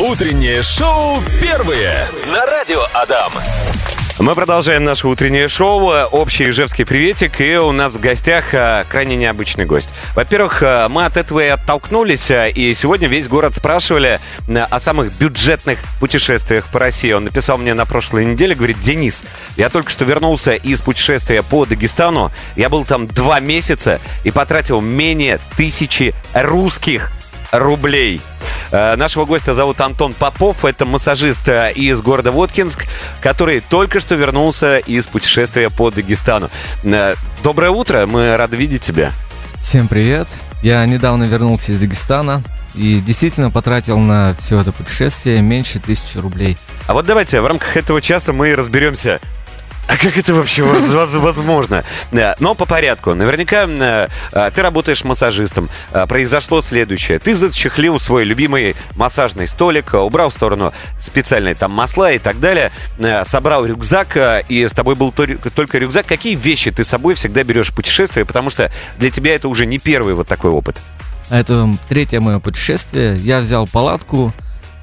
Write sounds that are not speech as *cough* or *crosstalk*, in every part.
Утреннее шоу первые на радио Адам. Мы продолжаем наше утреннее шоу «Общий ижевский приветик», и у нас в гостях а, крайне необычный гость. Во-первых, а, мы от этого и оттолкнулись, а, и сегодня весь город спрашивали о самых бюджетных путешествиях по России. Он написал мне на прошлой неделе, говорит, «Денис, я только что вернулся из путешествия по Дагестану, я был там два месяца и потратил менее тысячи русских рублей. Э, Нашего гостя зовут Антон Попов. Это массажист э, из города Воткинск, который только что вернулся из путешествия по Дагестану. Э, Доброе утро, мы рады видеть тебя. Всем привет! Я недавно вернулся из Дагестана и действительно потратил на все это путешествие меньше тысячи рублей. А вот давайте в рамках этого часа мы разберемся, а как это вообще воз- воз- возможно? Но по порядку. Наверняка э, ты работаешь массажистом. Э, Произошло следующее. Ты зачехлил свой любимый массажный столик, э, убрал в сторону специальные там масла и так далее, собрал рюкзак, и с тобой был то- только рюкзак. Какие вещи ты с собой всегда берешь в путешествие? Потому что для тебя это уже не первый вот такой опыт. Это третье мое путешествие. Я взял палатку,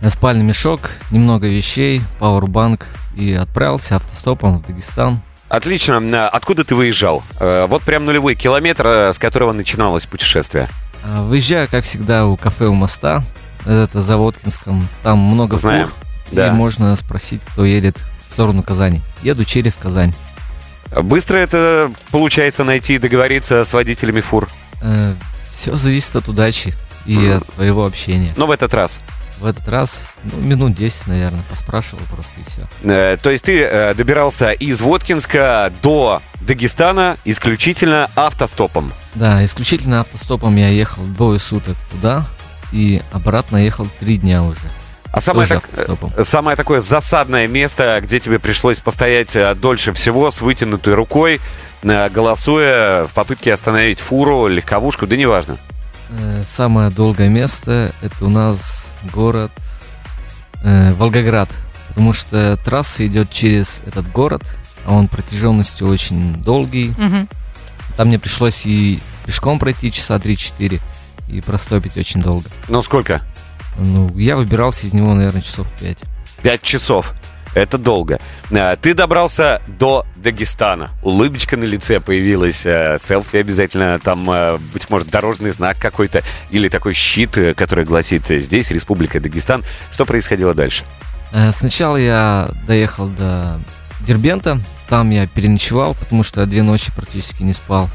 спальный мешок, немного вещей, пауэрбанк и отправился автостопом в Дагестан. Отлично. Э, Откуда ты выезжал? Э, Вот прям нулевой километр, э, с которого начиналось путешествие. А, Выезжаю, как всегда, у кафе у моста. Это за Воткинском. Там много Знаем. фур. Да. И можно спросить, кто едет в сторону Казани. Еду через Казань. Быстро это получается найти и договориться с водителями фур. Все зависит от удачи и Мгм. от твоего общения. Но в этот раз. В этот раз, ну, минут 10, наверное, поспрашивал просто и все. Э, То есть ты э, добирался из Воткинска до Дагестана исключительно автостопом. Да, исключительно автостопом я ехал двое суток туда и обратно ехал три дня уже. А самое, так- э, самое такое засадное место, где тебе пришлось постоять дольше всего с вытянутой рукой, голосуя в попытке остановить фуру, легковушку, да неважно. Самое долгое место это у нас город э, Волгоград, потому что трасса идет через этот город, а он протяженностью очень долгий. Мгм. Там мне пришлось и пешком пройти часа 3-4 и простопить очень долго. Ну сколько? Ну, я выбирался из него, наверное, часов 5. Пять часов. Это долго. Э, Ты добрался до Дагестана. Улыбочка на лице появилась. э, Селфи обязательно. Там, э, быть может, дорожный знак какой-то. Или такой щит, который гласит «Здесь Республика Дагестан». Что происходило дальше? Сначала я доехал до Дербента, там я переночевал, потому что две ночи практически не спал.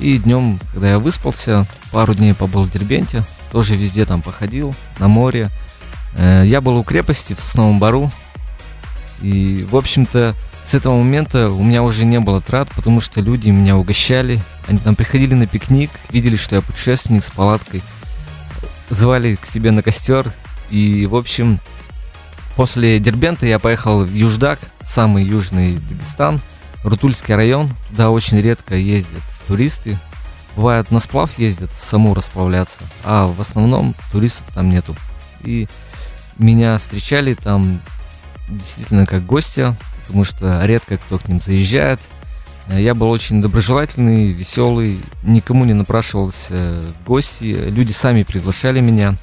И днем, когда я выспался, пару дней побыл в Дербенте, тоже везде там походил, на море. Я был у крепости в Сосновом Бару, и, в общем-то, с этого момента у меня уже не было трат, потому что люди меня угощали, они там приходили на пикник, видели, что я путешественник с палаткой, звали к себе на костер, и, в общем, После Дербента я поехал в Юждак, самый южный Дагестан, Рутульский район. Туда очень редко ездят туристы. Бывает на сплав ездят, саму расплавляться, а в основном туристов там нету. И меня встречали там действительно как гостя, потому что редко кто к ним заезжает. Э, Я был очень доброжелательный, веселый, никому не напрашивался в гости. Люди сами приглашали меня.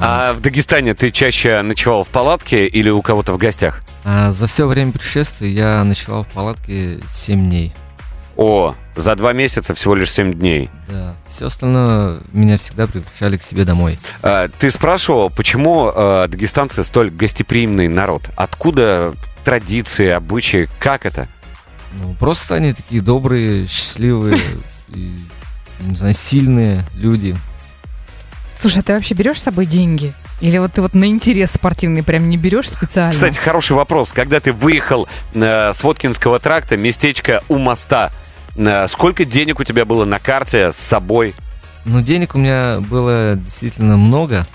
А в Дагестане ты чаще ночевал в палатке или у кого-то в гостях? А за все время путешествия я ночевал в палатке 7 дней. О, за два месяца всего лишь семь дней. Да. Все остальное меня всегда приглашали к себе домой. А, Ты спрашивал, почему э, дагестанцы столь гостеприимный народ? Откуда традиции, обычаи, как это? Ну, просто они такие добрые, счастливые и, не знаю, сильные люди. Слушай, а ты вообще берешь с собой деньги? Или вот ты вот на интерес спортивный прям не берешь специально? Кстати, хороший вопрос. Когда ты выехал э, с Воткинского тракта, местечко у моста, сколько денег у тебя было на карте с собой? Но денег у меня было действительно много,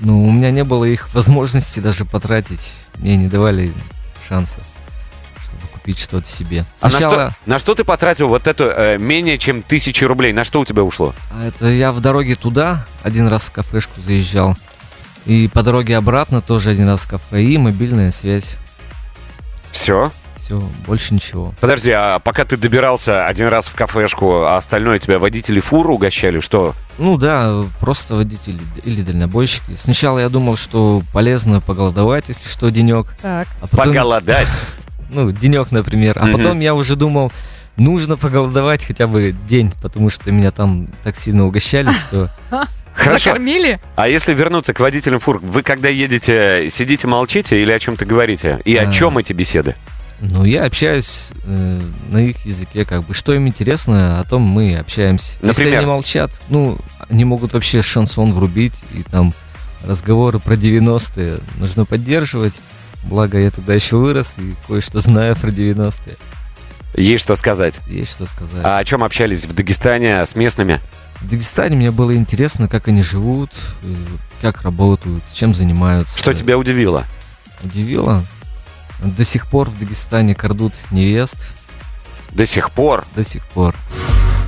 но у меня не было их *laughs* возможности даже потратить. Мне не давали шанса, чтобы купить что-то себе. А на Сначала... что, на что ты потратил вот это э, менее чем тысячи рублей? На что у тебя ушло? А Это я в дороге туда один раз в кафешку заезжал. И по дороге обратно тоже один раз в кафе и мобильная связь. Все? Все. больше ничего. Подожди, а пока ты добирался один раз в кафешку, а остальное тебя водители фуры угощали, что? Ну да, просто водители или дальнобойщики. Сначала я думал, что полезно поголодовать, если что, денек. Так. А потом, Поголодать. *laughs* ну, денек, например. А потом я уже думал, нужно поголодовать хотя бы день, потому что меня там так сильно угощали, что... *laughs* Хорошо. Закормили? А если вернуться к водителям фур, вы когда едете, сидите, молчите или о чем-то говорите? И о А. чем эти беседы? Ну, я общаюсь э, на их языке, как бы. Что им интересно, о том мы общаемся. Если Например? они молчат, ну, они могут вообще шансон врубить, и там разговоры про 90-е нужно поддерживать. Благо, я тогда еще вырос и кое-что знаю про 90-е. Есть что сказать. Есть что сказать. А о чем общались в Дагестане с местными? В Дагестане мне было интересно, как они живут, э, как работают, чем занимаются. Что тебя удивило? удивило? До сих пор в Дагестане крадут невест. До сих пор. До сих пор.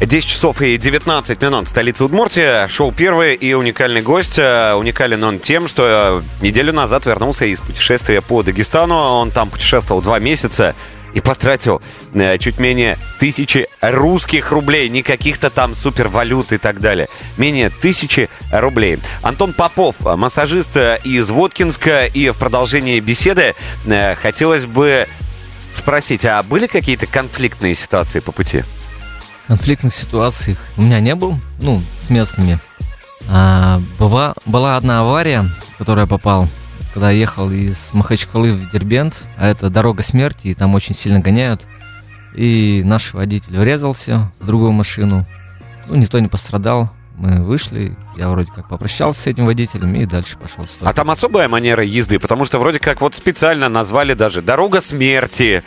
10 часов и 19 минут в столице Удмуртия. Шоу «Первый» и уникальный гость. Э, Уникален он тем, что э, неделю назад вернулся из путешествия по Дагестану. Он там путешествовал два месяца и потратил э, чуть менее тысячи русских рублей, не каких-то там супервалют и так далее. Менее тысячи рублей. Антон Попов, э, массажист э, из Воткинска, и в продолжении беседы э, хотелось бы спросить, а были какие-то конфликтные ситуации по пути? конфликтных ситуаций у меня не был, ну, с местными. А, была, была одна авария, в которую я попал, когда я ехал из Махачкалы в Дербент, а это дорога смерти, и там очень сильно гоняют. И наш водитель врезался в другую машину. Ну, никто не пострадал. Мы вышли, я вроде как попрощался с этим водителем и дальше пошел. А там особая манера езды, потому что вроде как вот специально назвали даже «Дорога смерти».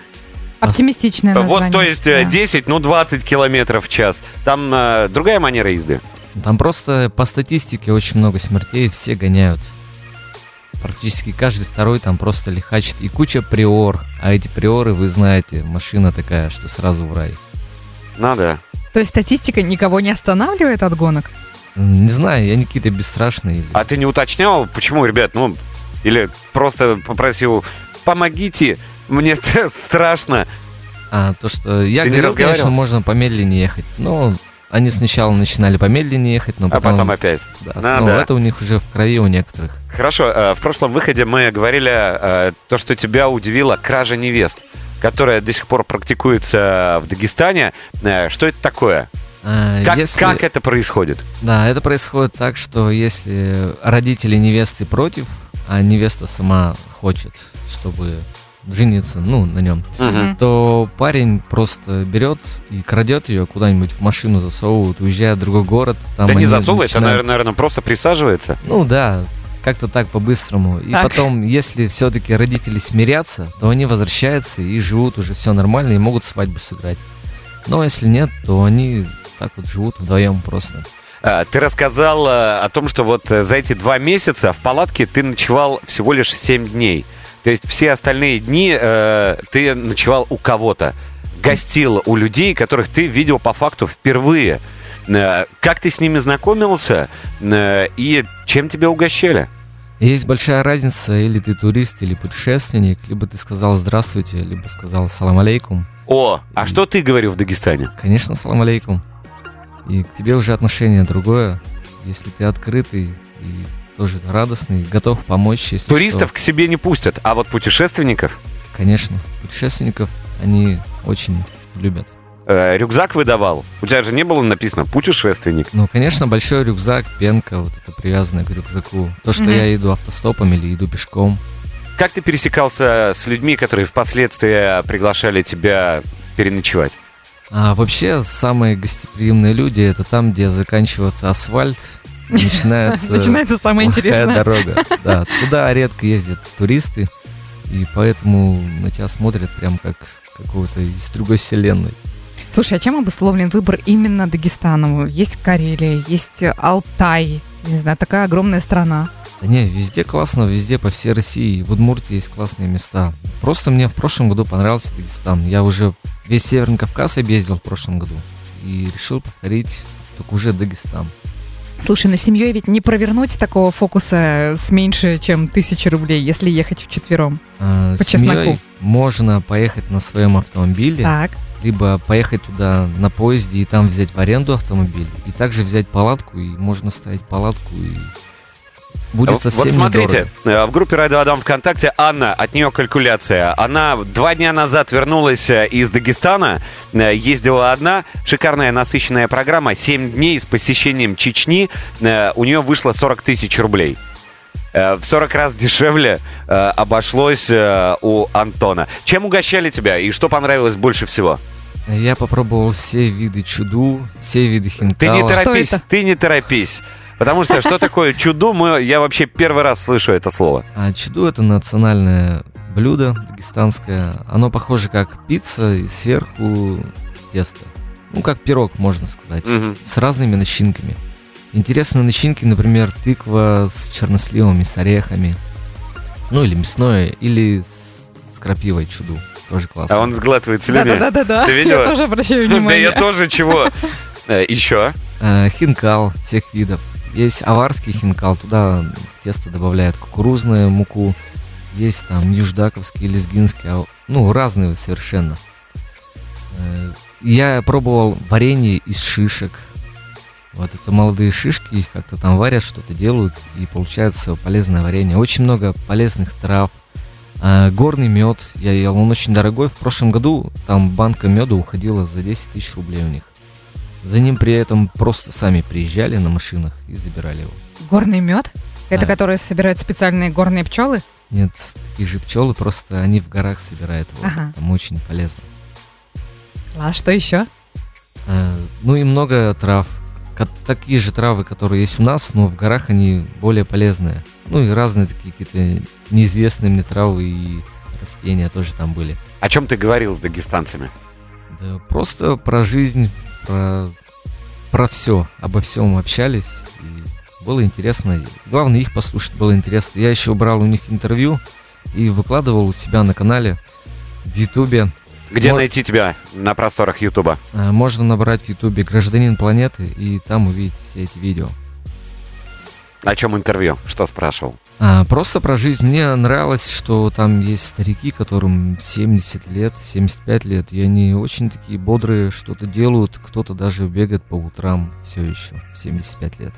Оптимистичное название. Вот, то есть э, Да. 10, ну 20 километров в час. Там э, другая манера езды. Там просто по статистике очень много смертей, все гоняют. Практически каждый второй там просто лихачит. И куча приор. А эти приоры, вы знаете, машина такая, что сразу в рай. Надо. То есть статистика никого не останавливает от гонок? Не знаю, я не какие-то бесстрашные. А ты не уточнял, почему, ребят, ну, или просто попросил, помогите, мне *laughs* стра- страшно. А, то, что я Ты не говорил, разговаривал? конечно, можно помедленнее ехать. Но они сначала начинали помедленнее ехать, но А потом... потом опять. да, ну, да. это у них уже в крови у некоторых. Хорошо, э, в прошлом выходе мы говорили э, то, что тебя удивило кража невест, которая до сих пор практикуется в Дагестане. Э, Что это такое? А, Как, если- как это происходит? Да, это происходит так, что если родители невесты против, а невеста сама хочет, чтобы жениться, ну, на нем, Мгм. то парень просто берет и крадет ее куда-нибудь в машину засовывает, уезжает в другой город. Там да не они засовывается, начинают- наверное, просто присаживается. Ну да, как-то так по-быстрому. И Так. потом, если все-таки родители смирятся, то они возвращаются и живут уже все нормально и могут свадьбу сыграть. Но если нет, то они так вот живут вдвоем просто. А, Ты рассказал о том, что вот э, за эти два месяца в палатке ты ночевал всего лишь 7 дней. То есть все остальные дни э, ты ночевал у кого-то. Гостил у людей, которых ты видел по факту впервые. Э, Как ты с ними знакомился э, и чем тебя угощали? Есть большая разница, или ты турист, или путешественник, либо ты сказал здравствуйте, либо сказал салам алейкум. О, а что ты говорил в Дагестане? Конечно, салам алейкум. И к тебе уже отношение другое, если ты открытый и тоже радостный, готов помочь, если Туристов что. к себе не пустят, а вот путешественников Конечно, путешественников они очень любят. э, рюкзак выдавал. У тебя же не было написано путешественник. Ну, конечно, большой рюкзак, пенка, вот это привязанная к рюкзаку. То, что Мгм. я иду автостопом или иду пешком. Как ты пересекался с людьми, которые впоследствии приглашали тебя переночевать? А вообще, самые гостеприимные люди это там, где заканчивается асфальт, начинается *laughs* Начинается самое интересное. дорога. Да, туда редко ездят туристы, и поэтому на тебя смотрят прям как какого-то из другой вселенной. Слушай, а чем обусловлен выбор именно Дагестана? Есть Карелия, есть Алтай, не знаю, такая огромная страна. Да не, везде классно, везде по всей России. В Удмуртии есть классные места. Просто мне в прошлом году понравился Дагестан. Я уже весь Северный Кавказ объездил в прошлом году. И решил повторить только уже Дагестан. Слушай, на семьей ведь не провернуть такого фокуса с меньше, чем тысячи рублей, если ехать вчетвером. А, По чесноку. можно поехать на своем автомобиле, Так. либо поехать туда на поезде и там взять в аренду автомобиль, и также взять палатку, и можно ставить палатку, и будет Вот совсем смотрите, недорого. э, в группе Радио Адам ВКонтакте Анна, от нее калькуляция. Она два дня назад вернулась э, из Дагестана, э, ездила одна, шикарная насыщенная программа, 7 дней с посещением Чечни, у нее вышло 40 тысяч рублей. В 40 раз дешевле э, обошлось э, у Антона. Чем угощали тебя и что понравилось больше всего? Я попробовал все виды чуду, все виды Ты не хинкала. торопись, ты не торопись. Потому что что такое чуду, мы, я вообще первый раз слышу это слово. А чуду это национальное блюдо дагестанское. Оно похоже как пицца и сверху тесто. Ну, как пирог, можно сказать. Мгм. С разными начинками. Интересные начинки, например, тыква с черносливами, с орехами. Ну, или мясное, или с, с крапивой чуду. Тоже классно. А он сглатывает слюни. Да-да-да-да. Ты видела? Я тоже обращаю Да внимание. я тоже чего. Э, Еще. А, хинкал всех видов. Есть аварский хинкал, туда в тесто добавляют кукурузную муку. Есть там юждаковский, лезгинский, а, ну, разные совершенно. Э, Я пробовал варенье из шишек. Вот это молодые шишки, их как-то там варят, что-то делают, и получается полезное варенье. Очень много полезных трав. А, горный мед я ел, он очень дорогой. В прошлом году там банка меда уходила за 10 тысяч рублей у них. За ним при этом просто сами приезжали на машинах и забирали его. Горный мед? Это Да. которые собирают специальные горные пчелы? Нет, такие же пчелы, просто они в горах собирают его. Ага. Там очень полезно. А что еще? А, ну и много трав. Такие же травы, которые есть у нас, но в горах они более полезные. Ну и разные такие какие-то неизвестные мне травы и растения тоже там были. О чем ты говорил с дагестанцами? Да просто про жизнь, про, про все, обо всем общались. И было интересно. Главное, их послушать было интересно. Я еще брал у них интервью и выкладывал у себя на канале в Ютубе. Где Мо- найти тебя на просторах Ютуба? Э, Можно набрать в Ютубе «Гражданин планеты» и там увидеть все эти видео. О чем интервью? Что спрашивал? А, просто про жизнь. Мне нравилось, что там есть старики, которым 70 лет, 75 лет, и они очень такие бодрые, что-то делают, кто-то даже бегает по утрам все еще, в 75 лет.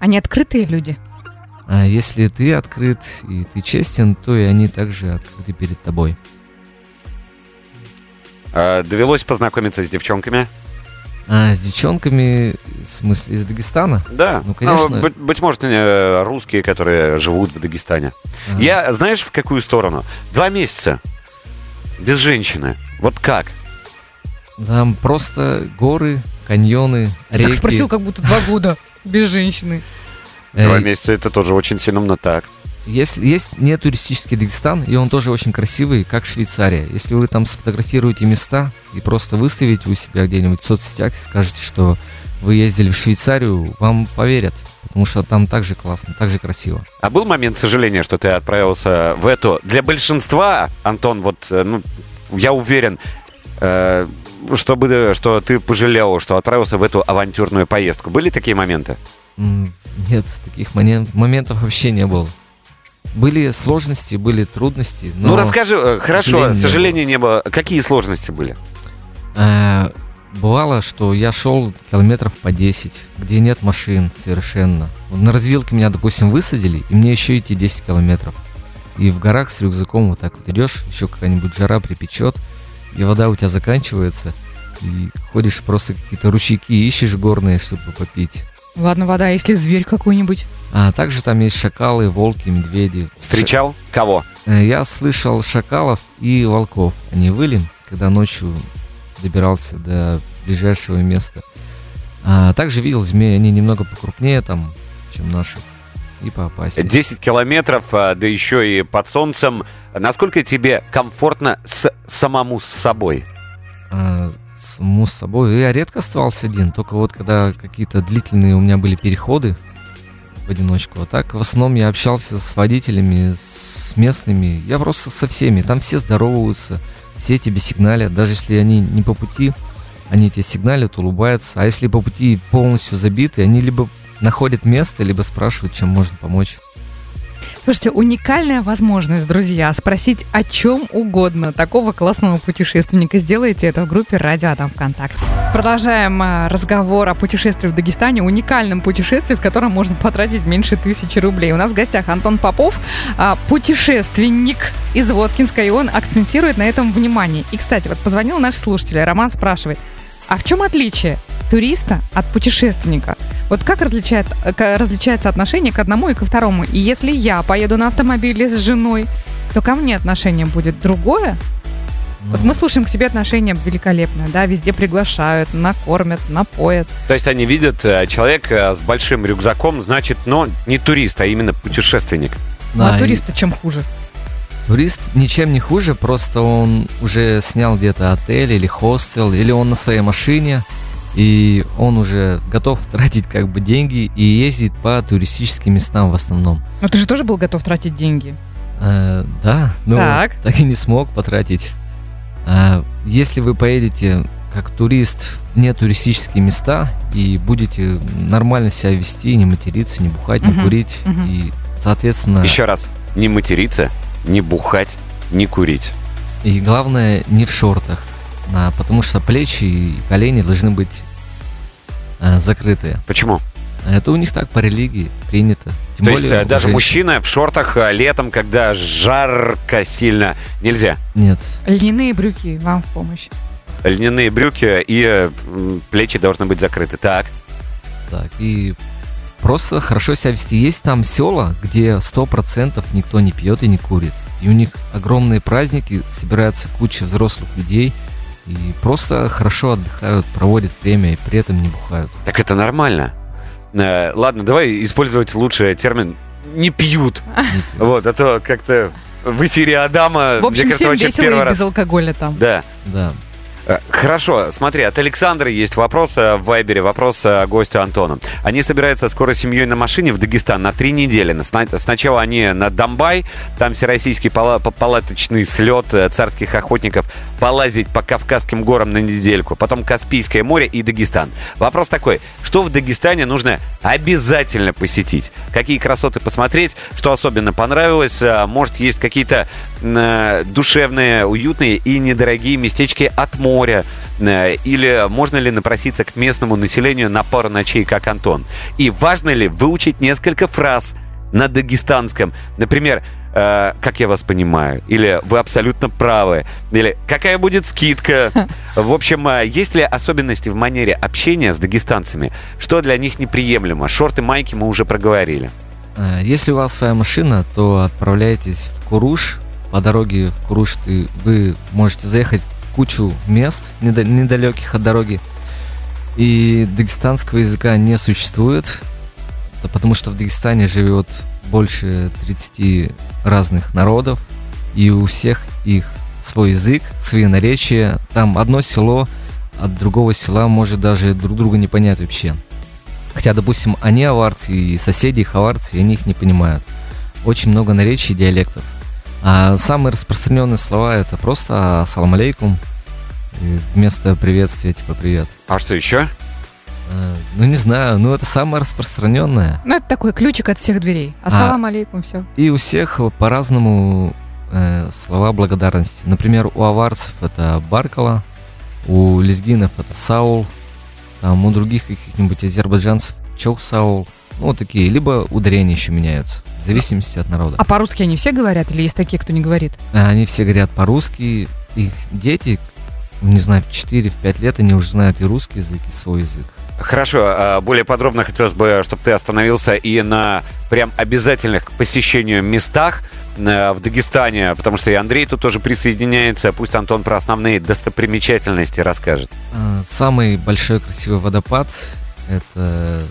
Они открытые люди. А если ты открыт и ты честен, то и они также открыты перед тобой. Э, Довелось познакомиться с девчонками? А с девчонками, в смысле, из Дагестана? Да. Ну, конечно. быть, быть может, э, русские, которые живут в Дагестане. А, Я, знаешь, в какую сторону? Два месяца. Без женщины. Вот как? Там просто горы, каньоны, реки. Так спросил, как будто два года без женщины. Э, Два месяца это тоже очень сильно, но так. Есть, есть не туристический Дагестан, и он тоже очень красивый, как Швейцария. Если вы там сфотографируете места и просто выставите у себя где-нибудь в соцсетях и скажете, что вы ездили в Швейцарию, вам поверят, потому что там также классно, также красиво. А был момент сожаления, что ты отправился в эту... Для большинства, Антон, вот, э, ну, я уверен, э, чтобы, что ты пожалел, что отправился в эту авантюрную поездку. Были такие моменты? Нет, таких момен- моментов вообще не было. Были сложности, были трудности, но... ну, расскажи, э, хорошо, сожалению, не было. Какие сложности были? Э, Бывало, что я шел километров по 10, где нет машин совершенно. Вот на развилке меня, допустим, высадили, и мне еще идти 10 километров. И в горах с рюкзаком вот так вот идешь, еще какая-нибудь жара припечет, и вода у тебя заканчивается, и ходишь просто какие-то ручейки ищешь горные, чтобы попить. Ладно, вода, а если зверь какой-нибудь? А также там есть шакалы, волки, медведи. Встречал? Кого? Э, Я слышал шакалов и волков. Они выли, когда ночью добирался до ближайшего места. А также видел змеи, они немного покрупнее там, чем наши, и поопаснее. 10 километров, а, да еще и под солнцем. Насколько тебе комфортно с самому с собой? А, саму с собой. Я редко оставался один, только вот когда какие-то длительные у меня были переходы в одиночку. А так в основном я общался с водителями, с местными. Я просто со всеми. Там все здороваются, все тебе сигналят. Даже если они не по пути, они тебе сигналят, улыбаются. А если по пути полностью забиты, они либо находят место, либо спрашивают, чем можно помочь. Слушайте, уникальная возможность, друзья, спросить о чем угодно такого классного путешественника. Сделайте это в группе «Радио Адам ВКонтакте». Продолжаем а, разговор о путешествии в Дагестане, уникальном путешествии, в котором можно потратить меньше тысячи рублей. У нас в гостях Антон Попов, а, путешественник из Воткинска, и он акцентирует на этом внимание. И, кстати, вот позвонил наш слушатель, Роман спрашивает, а в чем отличие туриста от путешественника? Вот как различает, различается отношение к одному и ко второму? И если я поеду на автомобиле с женой, то ко мне отношение будет другое? Вот Ну, мы слушаем к себе отношение великолепное, да, везде приглашают, накормят, напоят. То есть они видят э, человека с большим рюкзаком, значит, но не турист, а именно путешественник. Ну, да, а и туриста чем хуже? Турист ничем не хуже, просто он уже снял где-то отель или хостел, или он на своей машине, и он уже готов *laughs* тратить как бы деньги и ездит по туристическим местам в основном. Но ты же тоже был готов тратить деньги. Э, да, но Так. так. и не смог потратить. А, если вы поедете как турист в нетуристические места и будете нормально себя вести, не материться, не бухать, не Мгм, курить, мгм. и, соответственно, Еще раз, не материться, не бухать, не курить. и главное, не в шортах, а, потому что плечи и колени должны быть а, закрытые. Почему? Это у них так по религии принято. Тем То есть более э, у даже женщин. мужчина в шортах э, летом, когда жарко сильно, нельзя. Нет. Льняные брюки вам в помощь. Льняные брюки и э, плечи должны быть закрыты. Так. Так, и просто хорошо себя вести. Есть там села, где сто процентов никто не пьет и не курит. И у них огромные праздники, собираются куча взрослых людей и просто хорошо отдыхают, проводят время и при этом не бухают. Так это нормально. Э, ладно, давай использовать лучше термин «не пьют». *laughs* Не пьют. Вот, а то как-то в эфире Адама, В общем, мне кажется, всем вообще весело первый и раз. без алкоголя там. Да. Да. Э, Хорошо, смотри, от Александра есть вопрос э, в Вайбере, вопрос э, гостю Антону. Они собираются скоро с семьей на машине в Дагестан на три недели. Сна- Сначала они на Домбай, там всероссийский пала- па- палаточный слет царских охотников, полазить по Кавказским горам на недельку, потом Каспийское море и Дагестан. Вопрос такой, что в Дагестане нужно обязательно посетить? Какие красоты посмотреть? Что особенно понравилось? Может, есть какие-то душевные, уютные и недорогие местечки от моря? Э, Или можно ли напроситься к местному населению на пару ночей, как Антон? И важно ли выучить несколько фраз на дагестанском? Например, э, как я вас понимаю, или вы абсолютно правы, или какая будет скидка. В общем, э, есть ли особенности в манере общения с дагестанцами? Что для них неприемлемо? Шорты, майки мы уже проговорили. Э, Если у вас своя машина, то отправляйтесь в Куруш. По дороге в Куруш ты, вы можете заехать в кучу мест недалеких от дороги. И дагестанского языка не существует, потому что в Дагестане живет больше 30 разных народов, и у всех их свой язык, свои наречия. Там одно село от другого села может даже друг друга не понять вообще. Хотя, допустим, они аварцы и соседи их аварцы, и они их не понимают. Очень много наречий и диалектов. А самые распространенные слова это просто «Ассалам алейкум» вместо приветствия типа «Привет». А что еще? Э, Ну, не знаю, ну это самое распространенное. Ну, это такой ключик от всех дверей. Ассалам алейкум, все. И у всех по-разному э, слова благодарности. Например, у аварцев это Баркала, у лезгинов это Саул, там у других каких-нибудь азербайджанцев Чоу Саул. Ну, вот такие. Либо ударения еще меняются, в зависимости от народа. А по-русски они все говорят или есть такие, кто не говорит? А Они все говорят по-русски. Их дети, не знаю, в 4-5 лет они уже знают и русский язык, и свой язык. Хорошо, а, более подробно хотелось бы, чтобы ты остановился и на прям обязательных к посещению местах э, в Дагестане, потому что и Андрей тут тоже присоединяется. Пусть Антон про основные достопримечательности расскажет. А, Самый большой красивый водопад это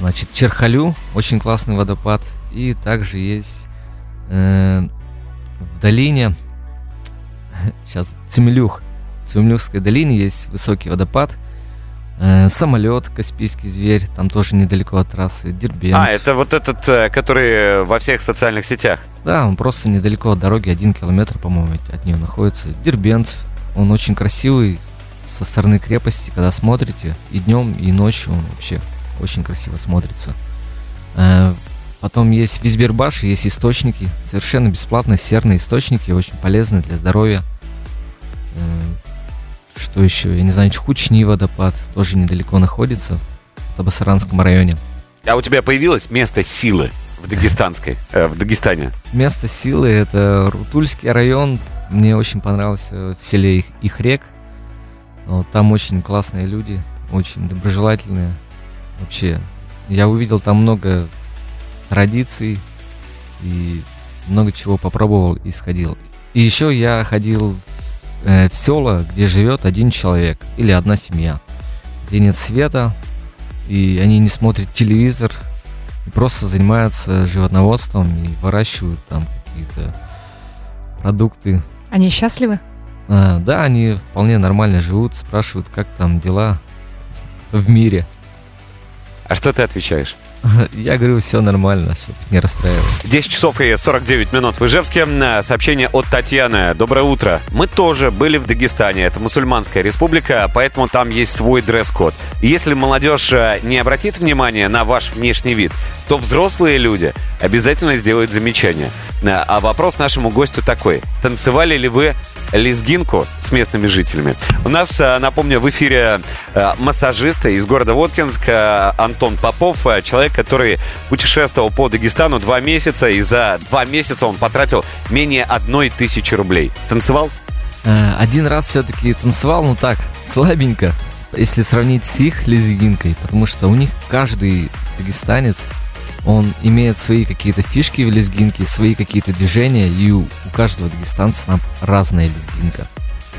значит Черхалю, очень классный водопад. И также есть э, в долине, *laughs* сейчас Цюмелюх, в Цюмелюхской долине есть высокий водопад. Э, самолет, Каспийский зверь, там тоже недалеко от трассы, Дербент. А, это вот этот, э, который во всех социальных сетях. Да, он просто недалеко от дороги, один километр, по-моему, от нее находится. Дербент, он очень красивый со стороны крепости, когда смотрите, и днем, и ночью он вообще очень красиво смотрится. Э, Потом есть в Визбербаше есть источники, совершенно бесплатно, серные источники, очень полезны для здоровья. Э, Что еще? Я не знаю, Чхучний водопад тоже недалеко находится, в Табасаранском районе. А у тебя появилось место силы в Дагестанской, э, в Дагестане? Место силы это Рутульский район. Мне очень понравился в селе их, Ихрек. Вот, там очень классные люди, очень доброжелательные. Вообще, я увидел там много традиций и много чего попробовал и сходил. И еще я ходил э, в села, где живет один человек или одна семья, где нет света, и они не смотрят телевизор, и просто занимаются животноводством и выращивают там какие-то продукты. Они счастливы? А, да, они вполне нормально живут, спрашивают, как там дела в мире. А что ты отвечаешь? *laughs* Я говорю, все нормально, чтобы не расстраивать. 10 часов и 49 минут в Ижевске. Э, Сообщение от Татьяны. Доброе утро. Мы тоже были в Дагестане. Это мусульманская республика, поэтому там есть свой дресс-код. Если молодежь э, не обратит внимания на ваш внешний вид, то взрослые люди обязательно сделают замечание. А вопрос нашему гостю такой. Танцевали ли вы лезгинку с местными жителями? У нас, э, напомню, в эфире э, массажист из города Воткинск э, Антон Попов, человек, который путешествовал по Дагестану два месяца, и за два месяца он потратил менее одной тысячи рублей. Танцевал? Один раз все-таки танцевал, ну так, слабенько, если сравнить с их лезгинкой, потому что у них каждый дагестанец, он имеет свои какие-то фишки в лезгинке, свои какие-то движения, и у, каждого дагестанца там разная лезгинка.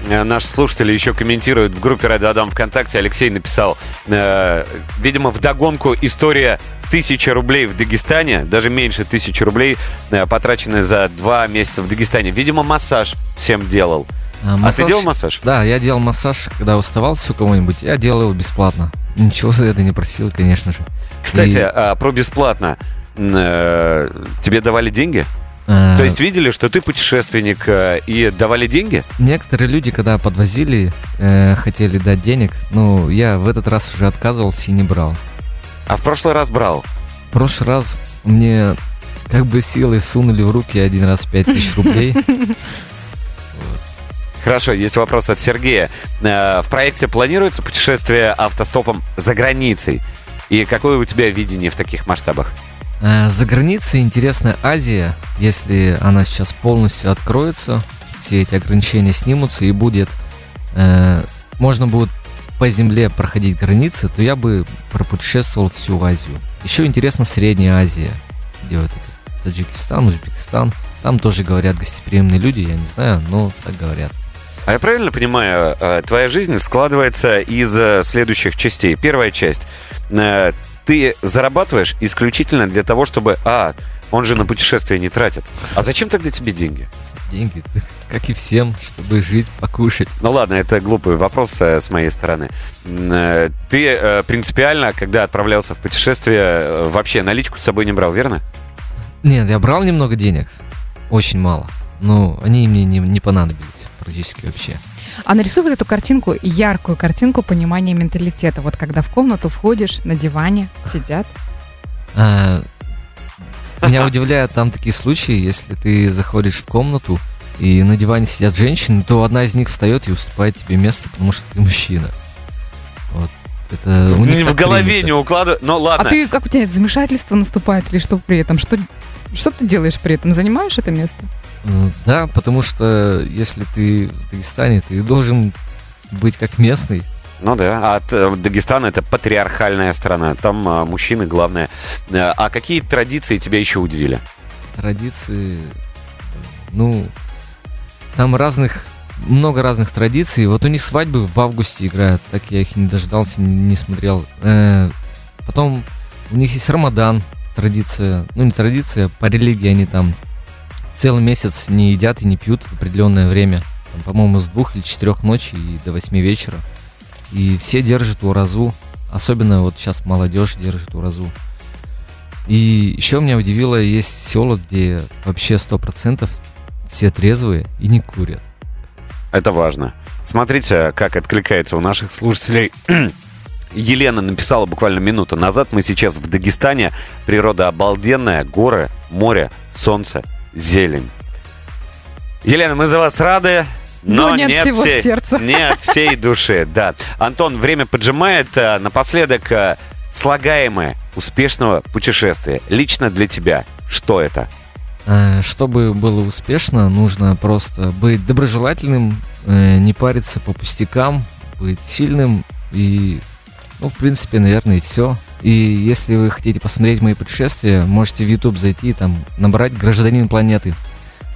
Э, Наши слушатели еще комментируют в группе Радио Адам ВКонтакте. Алексей написал, э, видимо, вдогонку история тысячи рублей в Дагестане, даже меньше тысячи рублей, э, потраченные за два месяца в Дагестане. Видимо, массаж всем делал. А ты делал массаж? Да, я делал массаж, когда уставался у кого-нибудь, я делал его бесплатно. Ничего за это не просил, конечно же. Кстати, И, а, про бесплатно. Э, Тебе давали деньги? э, То есть видели, что ты путешественник э, и давали деньги? Некоторые люди, когда подвозили, э, хотели дать денег, ну, я в этот раз уже отказывался и не брал. А в прошлый раз брал. В прошлый раз мне как бы силой сунули в руки один раз 5000 рублей. *laughs* Хорошо, есть вопрос от Сергея. Э, В проекте планируется путешествие автостопом за границей? И какое у тебя видение в таких масштабах? Э, За границей интересная Азия, если она сейчас полностью откроется, все эти ограничения снимутся и будет, э, можно будет по земле проходить границы, то я бы пропутешествовал всю Азию. Еще интересно Средняя Азия, где вот это Таджикистан, Узбекистан. Там тоже говорят гостеприимные люди, я не знаю, но так говорят. А я правильно понимаю, э, твоя жизнь складывается из э, следующих частей. Первая часть. Э, Ты зарабатываешь исключительно для того, чтобы... А, он же на путешествия не тратит. А зачем тогда тебе деньги? Деньги, *laughs* как и всем, чтобы жить, покушать. Ну ладно, это глупый вопрос с моей стороны. Ты принципиально, когда отправлялся в путешествие, вообще наличку с собой не брал, верно? Нет, я брал немного денег, очень мало. Но они мне не, не понадобились практически вообще. А нарисуй вот эту картинку, яркую картинку понимания менталитета. Вот когда в комнату входишь, на диване сидят. А, Меня удивляют там такие случаи, если ты заходишь в комнату, и на диване сидят женщины, то одна из них встает и уступает тебе место, потому что ты мужчина. Вот. Это у них в голове принято. не укладываю. Ну А ладно. ты, как у тебя замешательство наступает или что при этом? Что, что ты делаешь при этом? Занимаешь это место? Да, потому что если ты в Дагестане, ты должен быть как местный. Ну да, а т- Дагестан это патриархальная страна, там а, мужчины главное. Э, А какие традиции тебя еще удивили? Традиции, ну, там разных, много разных традиций. Вот у них свадьбы в августе играют, так я их не дождался, не, не смотрел. Э, потом у них есть Рамадан, традиция, ну не традиция, по религии они там целый месяц не едят и не пьют в определенное время. Там, по-моему, с двух или четырех ночи и до восьми вечера. И все держат уразу. Особенно вот сейчас молодежь держит уразу. И еще меня удивило, есть села, где вообще сто процентов все трезвые и не курят. Это важно. Смотрите, как откликается у наших слушателей *clears throat* Елена написала буквально минуту назад. Мы сейчас в Дагестане. Природа обалденная. Горы, море, солнце, зелень. Елена, мы за вас рады. Но, Но нет всего всей, сердца. Не от всей души, да. Антон, время поджимает. А, Напоследок, а, слагаемое успешного путешествия. Лично для тебя. Что это? Э, Чтобы было успешно, нужно просто быть доброжелательным, э, не париться по пустякам, быть сильным и, ну, в принципе, наверное, и все. И если вы хотите посмотреть мои путешествия, можете в YouTube зайти, там, набрать «Гражданин планеты».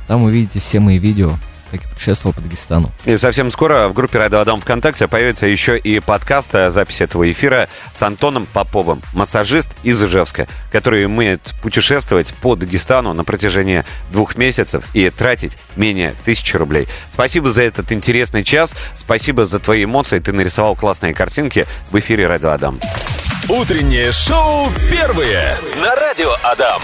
Там увидите все мои видео, как я путешествовал по Дагестану. И совсем скоро в группе Радио Адам ВКонтакте появится еще и подкаст, запись этого эфира с Антоном Поповым, массажист из Ижевска, который умеет путешествовать по Дагестану на протяжении двух месяцев и тратить менее тысячи рублей. Спасибо за этот интересный час, спасибо за твои эмоции, ты нарисовал классные картинки в эфире Радио Адам. Утреннее шоу первые на Радио Адам.